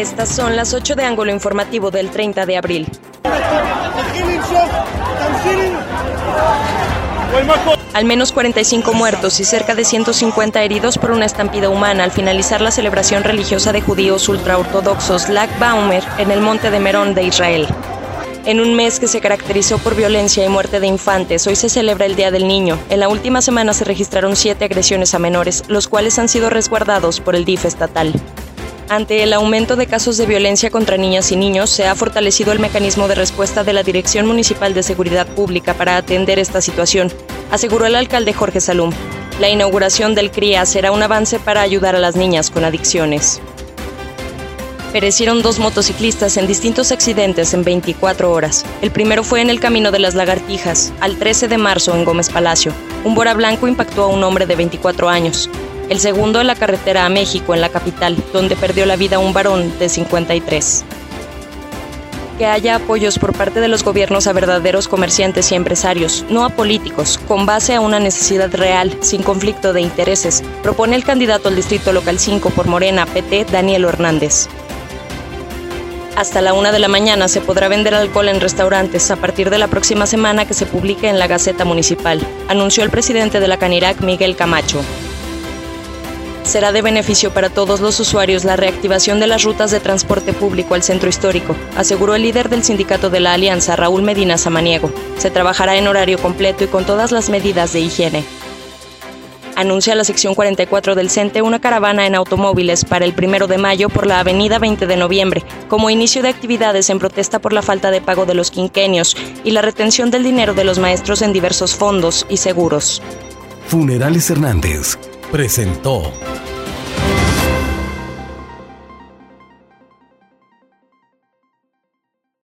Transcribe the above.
Estas son las 8 de ángulo informativo del 30 de abril. Al menos 45 muertos y cerca de 150 heridos por una estampida humana al finalizar la celebración religiosa de judíos ultraortodoxos Lag Baumer en el monte de Merón de Israel. En un mes que se caracterizó por violencia y muerte de infantes, hoy se celebra el Día del Niño. En la última semana se registraron siete agresiones a menores, los cuales han sido resguardados por el DIF estatal. Ante el aumento de casos de violencia contra niñas y niños, se ha fortalecido el mecanismo de respuesta de la Dirección Municipal de Seguridad Pública para atender esta situación, aseguró el alcalde Jorge Salum. La inauguración del CRIA será un avance para ayudar a las niñas con adicciones. Perecieron dos motociclistas en distintos accidentes en 24 horas. El primero fue en el Camino de las Lagartijas, al 13 de marzo en Gómez Palacio. Un Bora Blanco impactó a un hombre de 24 años el segundo en la carretera a México, en la capital, donde perdió la vida un varón de 53. Que haya apoyos por parte de los gobiernos a verdaderos comerciantes y empresarios, no a políticos, con base a una necesidad real, sin conflicto de intereses, propone el candidato al Distrito Local 5 por Morena, PT, Daniel Hernández. Hasta la una de la mañana se podrá vender alcohol en restaurantes a partir de la próxima semana que se publique en la Gaceta Municipal, anunció el presidente de la Canirac, Miguel Camacho. Será de beneficio para todos los usuarios la reactivación de las rutas de transporte público al centro histórico, aseguró el líder del sindicato de la Alianza, Raúl Medina Samaniego. Se trabajará en horario completo y con todas las medidas de higiene. Anuncia la sección 44 del CENTE una caravana en automóviles para el primero de mayo por la avenida 20 de noviembre, como inicio de actividades en protesta por la falta de pago de los quinquenios y la retención del dinero de los maestros en diversos fondos y seguros. Funerales Hernández presentó